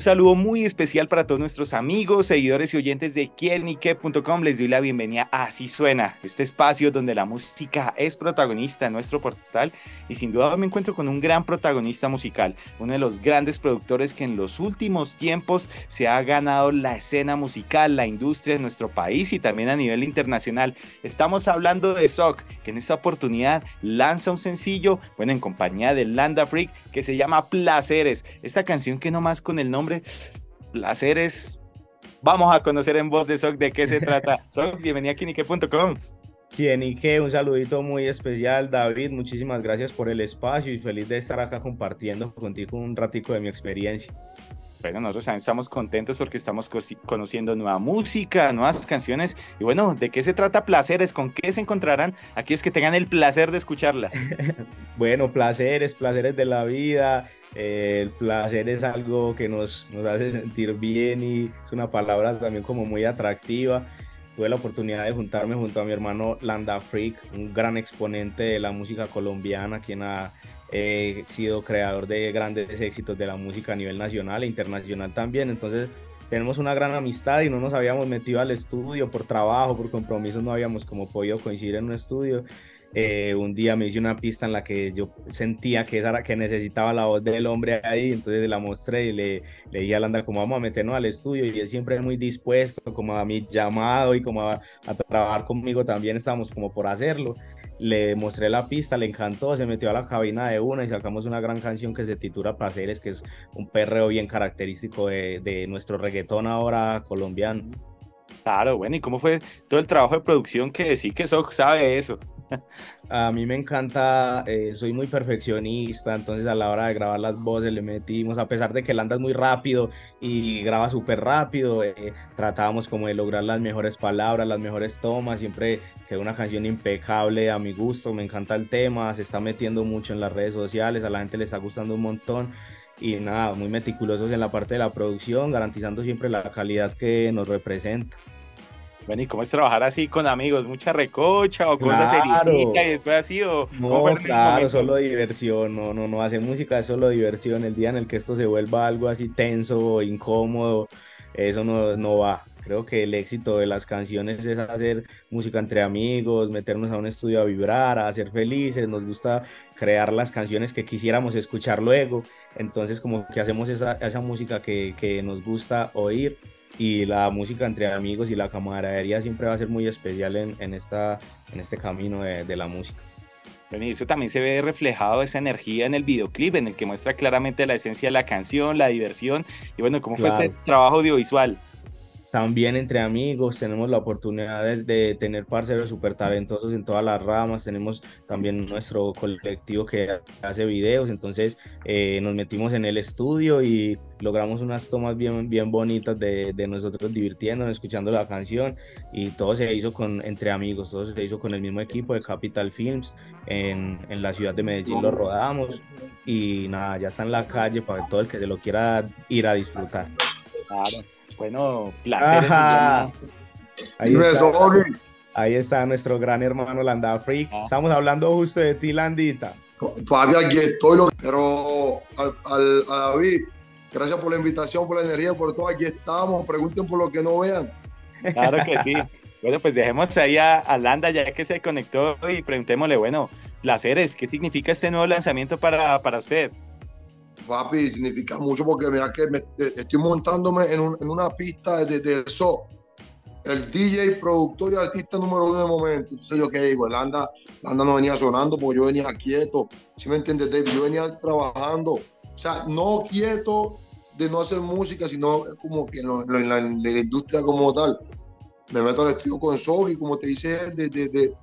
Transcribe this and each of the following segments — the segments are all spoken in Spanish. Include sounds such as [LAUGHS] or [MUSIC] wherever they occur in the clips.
Un saludo muy especial para todos nuestros amigos, seguidores y oyentes de quielnique.com. Les doy la bienvenida a Así Suena, este espacio donde la música es protagonista en nuestro portal y sin duda me encuentro con un gran protagonista musical, uno de los grandes productores que en los últimos tiempos se ha ganado la escena musical, la industria en nuestro país y también a nivel internacional. Estamos hablando de Sock, que en esta oportunidad lanza un sencillo, bueno, en compañía de Landa Freak, que se llama Placeres. Esta canción que nomás con el nombre placeres. Vamos a conocer en voz de Soc de qué se [LAUGHS] trata. Soc, bienvenida a Kinique.com. Kinique, un saludito muy especial, David. Muchísimas gracias por el espacio y feliz de estar acá compartiendo contigo un ratico de mi experiencia. Bueno, nosotros también estamos contentos porque estamos conociendo nueva música, nuevas canciones. Y bueno, ¿de qué se trata Placeres? ¿Con qué se encontrarán aquellos que tengan el placer de escucharla? [LAUGHS] bueno, placeres, placeres de la vida. Eh, el placer es algo que nos, nos hace sentir bien y es una palabra también como muy atractiva. Tuve la oportunidad de juntarme junto a mi hermano Landa Freak, un gran exponente de la música colombiana, quien ha he sido creador de grandes éxitos de la música a nivel nacional e internacional también. Entonces tenemos una gran amistad y no nos habíamos metido al estudio por trabajo, por compromisos, no habíamos como podido coincidir en un estudio. Eh, un día me hice una pista en la que yo sentía que, esa, que necesitaba la voz del hombre ahí, entonces la mostré y le, le dije a Landa como vamos a meternos al estudio y él siempre muy dispuesto como a mi llamado y como a, a trabajar conmigo también estábamos como por hacerlo le mostré la pista, le encantó, se metió a la cabina de una y sacamos una gran canción que se titula Placeres, que es un perreo bien característico de, nuestro reggaetón ahora colombiano. Claro, bueno, ¿y cómo fue todo el trabajo de producción que sí que Soc sabe eso? A mí me encanta, eh, soy muy perfeccionista, entonces a la hora de grabar las voces le metimos, a pesar de que él anda muy rápido y graba súper rápido, eh, tratábamos como de lograr las mejores palabras, las mejores tomas, siempre quedó una canción impecable a mi gusto, me encanta el tema, se está metiendo mucho en las redes sociales, a la gente le está gustando un montón y nada, muy meticulosos en la parte de la producción, garantizando siempre la calidad que nos representa. Bueno, ¿y cómo es trabajar así con amigos? ¿Mucha recocha o cosas claro. y después así? O, no, claro, solo diversión, no, no, no, hacer música es solo diversión. El día en el que esto se vuelva algo así tenso, incómodo, eso no, no va. Creo que el éxito de las canciones es hacer música entre amigos, meternos a un estudio a vibrar, a ser felices. Nos gusta crear las canciones que quisiéramos escuchar luego. Entonces, como que hacemos esa, esa música que, que nos gusta oír y la música entre amigos y la camaradería siempre va a ser muy especial en, en esta, en este camino de, de la música. Bueno, y eso también se ve reflejado esa energía en el videoclip, en el que muestra claramente la esencia de la canción, la diversión y bueno, cómo claro. fue ese trabajo audiovisual. También entre amigos tenemos la oportunidad de, tener parceros súper talentosos en todas las ramas. Tenemos también nuestro colectivo que hace videos. Entonces eh, nos metimos en el estudio y logramos unas tomas bien, bien bonitas de, de, nosotros divirtiéndonos, escuchando la canción. Y todo se hizo con, entre amigos, todo se hizo con el mismo equipo de Capital Films. En, en la ciudad de Medellín lo rodamos. Y nada, ya está en la calle para todo el que se lo quiera ir a disfrutar. Claro. Bueno, placer. Ahí, está, ahí está nuestro gran hermano Landa Freak. Ah. Estamos hablando justo de ti, Landita. Fabi, aquí estoy, pero al, al, a David, gracias por la invitación, por la energía, por todo. Aquí estamos. Pregunten por lo que no vean. Claro que sí. Bueno, pues dejemos ahí a, a Landa ya que se conectó y preguntémosle, bueno, placeres, ¿qué significa este nuevo lanzamiento para, para usted? Papi, significa mucho porque mira que me, eh, estoy montándome en, un, en una pista de, de, eso. El DJ, productor y artista número uno de momento. Entonces yo qué digo, el anda, anda no venía sonando porque yo venía quieto. ¿Sí me entiendes? Yo venía trabajando. O sea, no quieto de no hacer música, sino como que en, lo, en, la, en la, industria como tal. Me meto al estudio con y como te dice, de, de, de,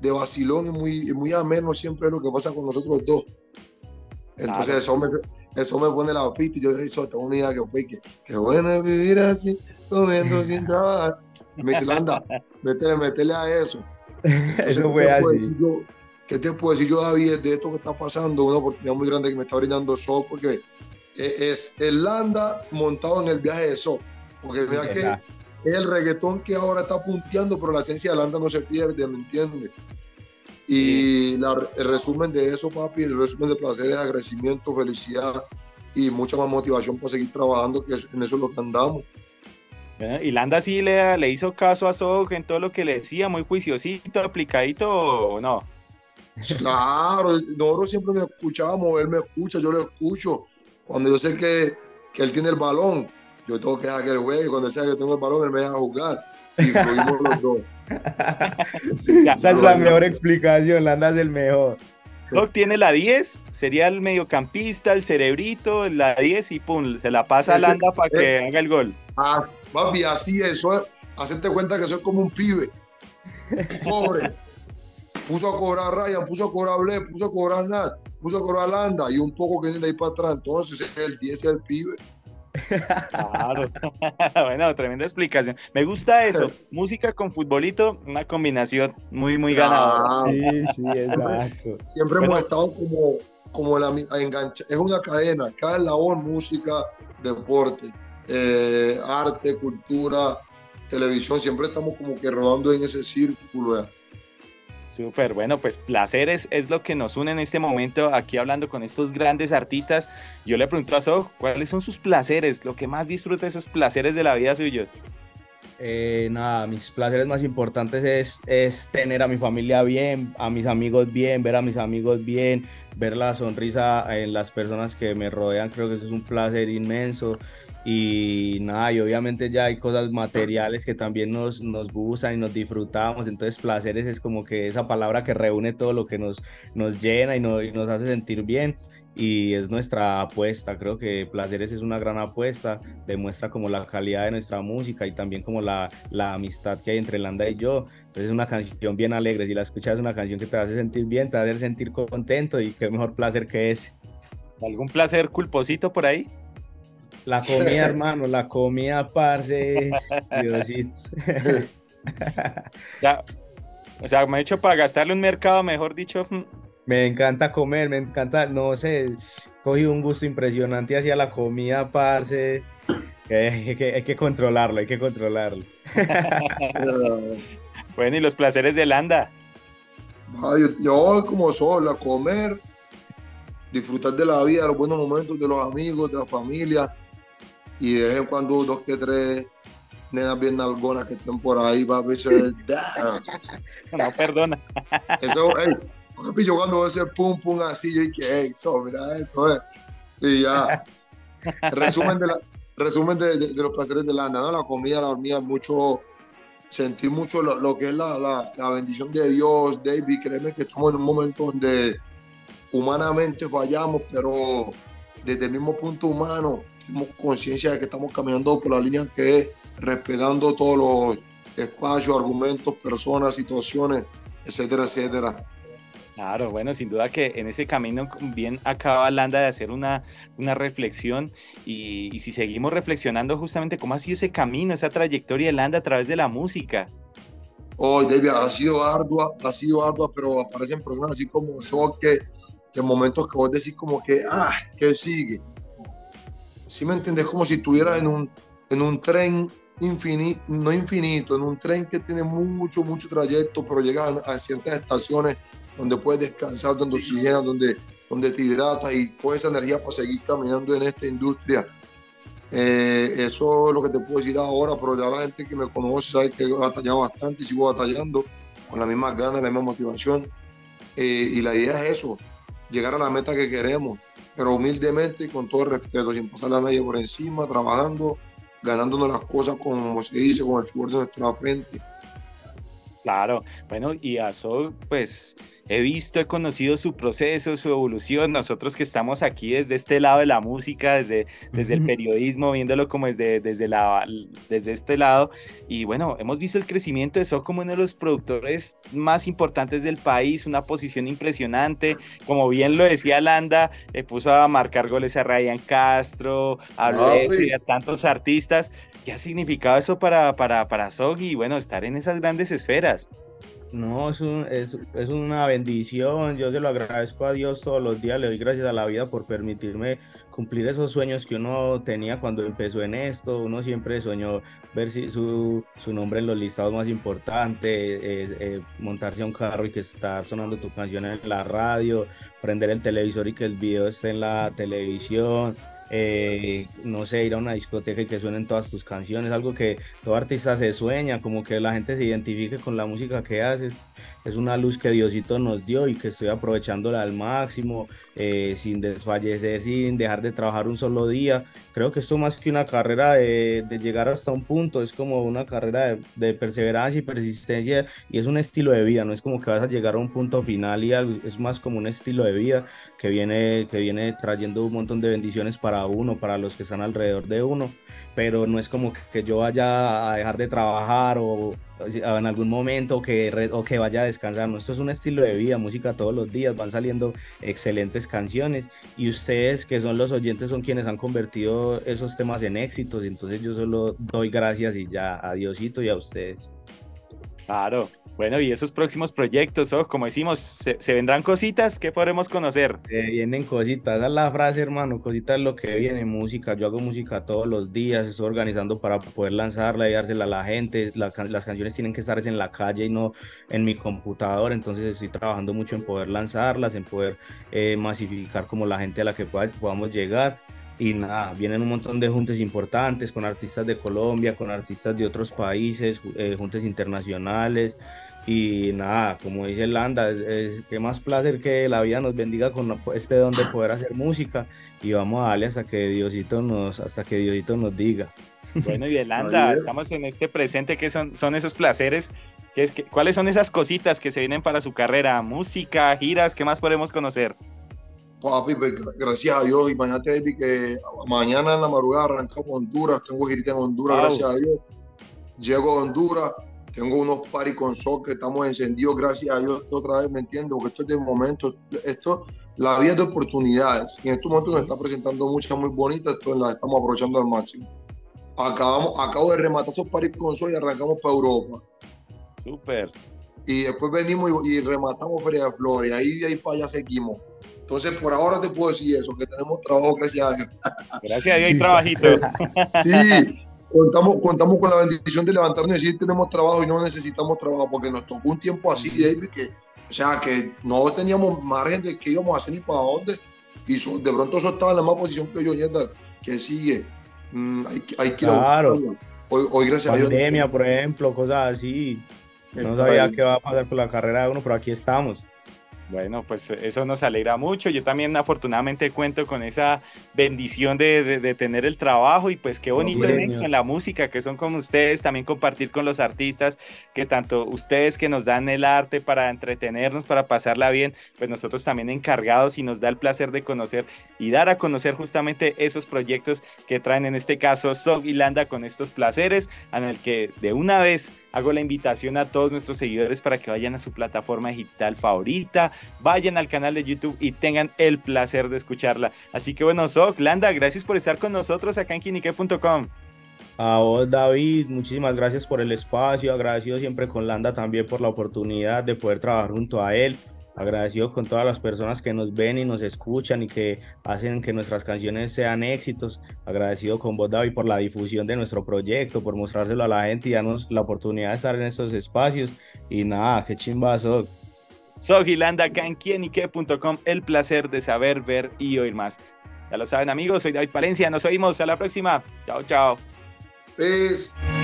de vacilón, es muy, muy ameno siempre lo que pasa con nosotros dos. Entonces claro. eso me, eso me pone la pista y yo le digo, tengo una idea que, que, que bueno es vivir así, comiendo sin [LAUGHS] trabajar. Y me dice, anda, métele, métele a eso. Entonces, eso fue así. Yo, ¿Qué te puedo decir yo, David, de esto que está pasando? Una oportunidad muy grande que me está brindando Soul, porque eh, es el Landa montado en el viaje de So. Porque mira que es el reggaetón que ahora está punteando, pero la esencia de Landa no se pierde, ¿me entiendes? Y el resumen de eso, papi, el resumen de placer es agradecimiento, felicidad y mucha más motivación para seguir trabajando, que en eso es lo que andamos. y Landa sí le, le hizo caso a Sog en todo lo que le decía, muy juiciosito, aplicadito o no. [LAUGHS] Claro, nosotros siempre nos escuchamos, él me escucha, yo lo escucho. Cuando yo sé que, que él tiene el balón, yo tengo que dejar que él juegue. Cuando él sabe que yo tengo el balón, él me deja jugar. Y fluimos los dos. Esa es la mejor explicación, Landa es el mejor. Doc tiene la 10, sería el mediocampista, el cerebrito, la 10 y pum, se la pasa a Landa para que haga el gol. papi, así es, eso hacerte cuenta que soy como un pibe. Pobre. puso a cobrar Ryan, puso a cobrar Ble, puso a cobrar Nat, puso a cobrar Landa y un poco que viene de ahí para atrás. Entonces el 10 es el pibe. Claro. [LAUGHS] bueno, tremenda explicación. Me gusta eso. [LAUGHS] Música con futbolito, una combinación muy, muy ganadora. Sí, sí, exacto. Siempre hemos estado como, como la engancha. Es una cadena. Cada labor, música, deporte, eh, arte, cultura, televisión. Siempre estamos como que rodando en ese círculo. Súper, bueno, pues placeres es lo que nos une en este momento aquí hablando con estos grandes artistas. Yo le pregunto a So, ¿cuáles son sus placeres? Lo que más disfruta esos placeres de la vida suyos. Eh, nada, mis placeres más importantes es, es tener a mi familia bien, a mis amigos bien, ver a mis amigos bien, ver la sonrisa en las personas que me rodean, creo que eso es un placer inmenso y nada, y obviamente ya hay cosas materiales que también nos, nos gustan y nos disfrutamos, entonces placeres es como que esa palabra que reúne todo lo que nos, nos llena y, nos hace sentir bien. Y es nuestra apuesta, creo que Placeres es una gran apuesta, demuestra como la calidad de nuestra música y también como la, la amistad que hay entre Landa y yo, entonces es una canción bien alegre, si la escuchas es una canción que te hace sentir bien, te hace sentir contento y qué mejor placer que ese. ¿Algún placer culposito por ahí? La comida, hermano, la comida, parce. Diosito. ya, o sea, me he hecho para gastarle un mercado, mejor dicho. Mm. Me encanta comer, me encanta, no sé, cogí un gusto impresionante hacia la comida, parce. hay, que, hay que controlarlo, hay que controlarlo. [LAUGHS] bueno, y los placeres de Landa. yo, yo, como soy, a comer, disfrutar de la vida, los buenos momentos de los amigos, de la familia y de vez en cuando dos que tres nenas bien nalgonas que estén por ahí, papi, eso es... [LAUGHS] no, perdona. Eso, hey, papi, yo cuando ese pum pum así, yo dije, hey, eso, mira, eso es. Y ya. [LAUGHS] Resumen de, la, resumen de, de, los placeres de la ¿no? La comida, la dormida, mucho, sentir mucho lo, lo que es la, la, la, bendición de Dios, David, créeme que estamos en un momento donde humanamente fallamos, pero desde el mismo punto humano tenemos conciencia de que estamos caminando por la línea que es respetando todos los espacios, argumentos, personas, situaciones, etcétera, etcétera. Claro, bueno, sin duda que en ese camino bien acaba Landa de hacer una, una reflexión y, si seguimos reflexionando justamente cómo ha sido ese camino, esa trayectoria de Landa a través de la música. Hoy, David, ha sido ardua, ha sido ardua, pero aparecen personas así como yo que, que en momentos que vos decís como que, ah, ¿qué sigue? ¿Sí me entiendes? Como si estuvieras en un, en un tren infinito, no infinito, en un tren que tiene mucho, mucho trayecto, pero llegas a, ciertas estaciones donde puedes descansar, donde oxigenas, donde, donde te hidratas y coges esa energía para seguir caminando en esta industria. Eh, eso es lo que te puedo decir ahora, pero ya la gente que me conoce sabe que he batallado bastante y sigo batallando con las mismas ganas, la misma motivación. Eh, y la idea es eso, llegar a la meta que queremos pero humildemente y con todo respeto, sin pasarle a nadie por encima, trabajando, ganándonos las cosas como se dice, con el sudor de nuestra frente. Claro, bueno, y a Sol, pues he visto, he conocido su proceso, su evolución. Nosotros que estamos aquí desde este lado de la música, desde, desde el periodismo, viéndolo como desde, desde, la, desde este lado. Y bueno, hemos visto el crecimiento de So como uno de los productores más importantes del país, una posición impresionante. Como bien lo decía Landa, eh, puso a marcar goles a Ryan Castro, a y a tantos artistas. ¿Qué ha significado eso para, para, para Sog y bueno, estar en esas grandes esferas? No, es, es, es, una bendición. Yo se lo agradezco a Dios todos los días. Le doy gracias a la vida por permitirme cumplir esos sueños que uno tenía cuando empezó en esto. Uno siempre soñó ver si su, su nombre en los listados más importantes, eh, montarse a un carro y que estar sonando tu canción en la radio, prender el televisor y que el video esté en la televisión eh, no sé, ir a una discoteca y que suenen todas tus canciones, algo que todo artista se sueña, como que la gente se identifique con la música que haces es una luz que Diosito nos dio y que estoy aprovechándola al máximo, eh, sin desfallecer, sin dejar de trabajar un solo día. Creo que esto más que una carrera de, llegar hasta un punto, es como una carrera de, perseverancia y persistencia y es un estilo de vida, no es como que vas a llegar a un punto final y es más como un estilo de vida que viene, que viene trayendo un montón de bendiciones para uno, para los que están alrededor de uno, pero no es como que yo vaya a dejar de trabajar o en algún momento que, o que vaya a descansar. Esto es un estilo de vida, música todos los días, van saliendo excelentes canciones y ustedes que son los oyentes son quienes han convertido esos temas en éxitos. Entonces yo solo doy gracias y ya a Diosito y a ustedes. Claro. Bueno, y esos próximos proyectos, oh, como decimos, ¿se, vendrán cositas? ¿Qué podremos conocer? vienen cositas, esa es la frase, hermano, cositas es lo que viene, música. Yo hago música todos los días, estoy organizando para poder lanzarla y dársela a la gente. las canciones tienen que estar en la calle y no en mi computador, entonces estoy trabajando mucho en poder lanzarlas, en poder eh, masificar como la gente a la que podamos llegar y nada, vienen un montón de juntas importantes con artistas de Colombia, con artistas de otros países, eh, juntas internacionales y nada, como dice Landa, es, qué más placer que la vida nos bendiga con este don de poder hacer música y vamos a darle hasta que Diosito nos, hasta que Diosito nos diga. Bueno, y Landa, [LAUGHS] estamos en este presente, que son, son esos placeres? ¿Qué es, que, ¿Cuáles son esas cositas que se vienen para su carrera? ¿Música, giras? ¿Qué más podemos conocer? Papi, pues, gracias a Dios. Imagínate, David, que mañana en la madrugada arrancamos Honduras. Tengo girita en Honduras, gracias a Dios. Llego a Honduras, tengo unos paris con sol que estamos encendidos, gracias a Dios. Otra vez, ¿me entiendes? Porque esto es de momento. Esto, la vida de oportunidades. Y en estos momentos nos está presentando muchas muy bonitas, entonces las estamos aprovechando al máximo. Acabamos, acabo de rematar esos paris con sol y arrancamos para Europa. Súper. Y después venimos y, rematamos Feria de Flores. Y ahí de ahí para allá seguimos. Entonces, por ahora te puedo decir eso, que tenemos trabajo, gracias a Dios. Gracias a Dios hay trabajito. Sí, contamos, contamos con la bendición de levantarnos y decir tenemos trabajo y no necesitamos trabajo, porque nos tocó un tiempo así, David, que, o sea, que no teníamos margen de que íbamos a hacer ni para dónde. Y de pronto eso estaba en la misma posición que yo, que sigue. Mm, hay, hay, que claro. Hoy, hoy, gracias a Dios. Pandemia, por ejemplo, cosas así. No sabía qué va a pasar con la carrera de uno, pero aquí estamos. Bueno, pues eso nos alegra mucho. Yo también afortunadamente cuento con esa bendición de, tener el trabajo y pues qué bonito en la música, que son como ustedes, también compartir con los artistas, que tanto ustedes que nos dan el arte para entretenernos, para pasarla bien, pues nosotros también encargados y nos da el placer de conocer y dar a conocer justamente esos proyectos que traen en este caso Sog y Landa con estos placeres, en el que de una vez hago la invitación a todos nuestros seguidores para que vayan a su plataforma digital favorita, vayan al canal de YouTube y tengan el placer de escucharla. Así que bueno, Soc, Landa, gracias por estar con nosotros acá en quinique.com. A vos, David, muchísimas gracias por el espacio, agradecido siempre con Landa también por la oportunidad de poder trabajar junto a él agradecido con todas las personas que nos ven y nos escuchan y que hacen que nuestras canciones sean éxitos. Agradecido con vos, David, por la difusión de nuestro proyecto, por mostrárselo a la gente y darnos la oportunidad de estar en estos espacios. Y nada, qué chimbazo. Soy Gilanda acá en quienique.com. El placer de saber, ver y oír más. Ya lo saben, amigos, soy David Palencia. Nos oímos. A la próxima. Chao, chao. Peace.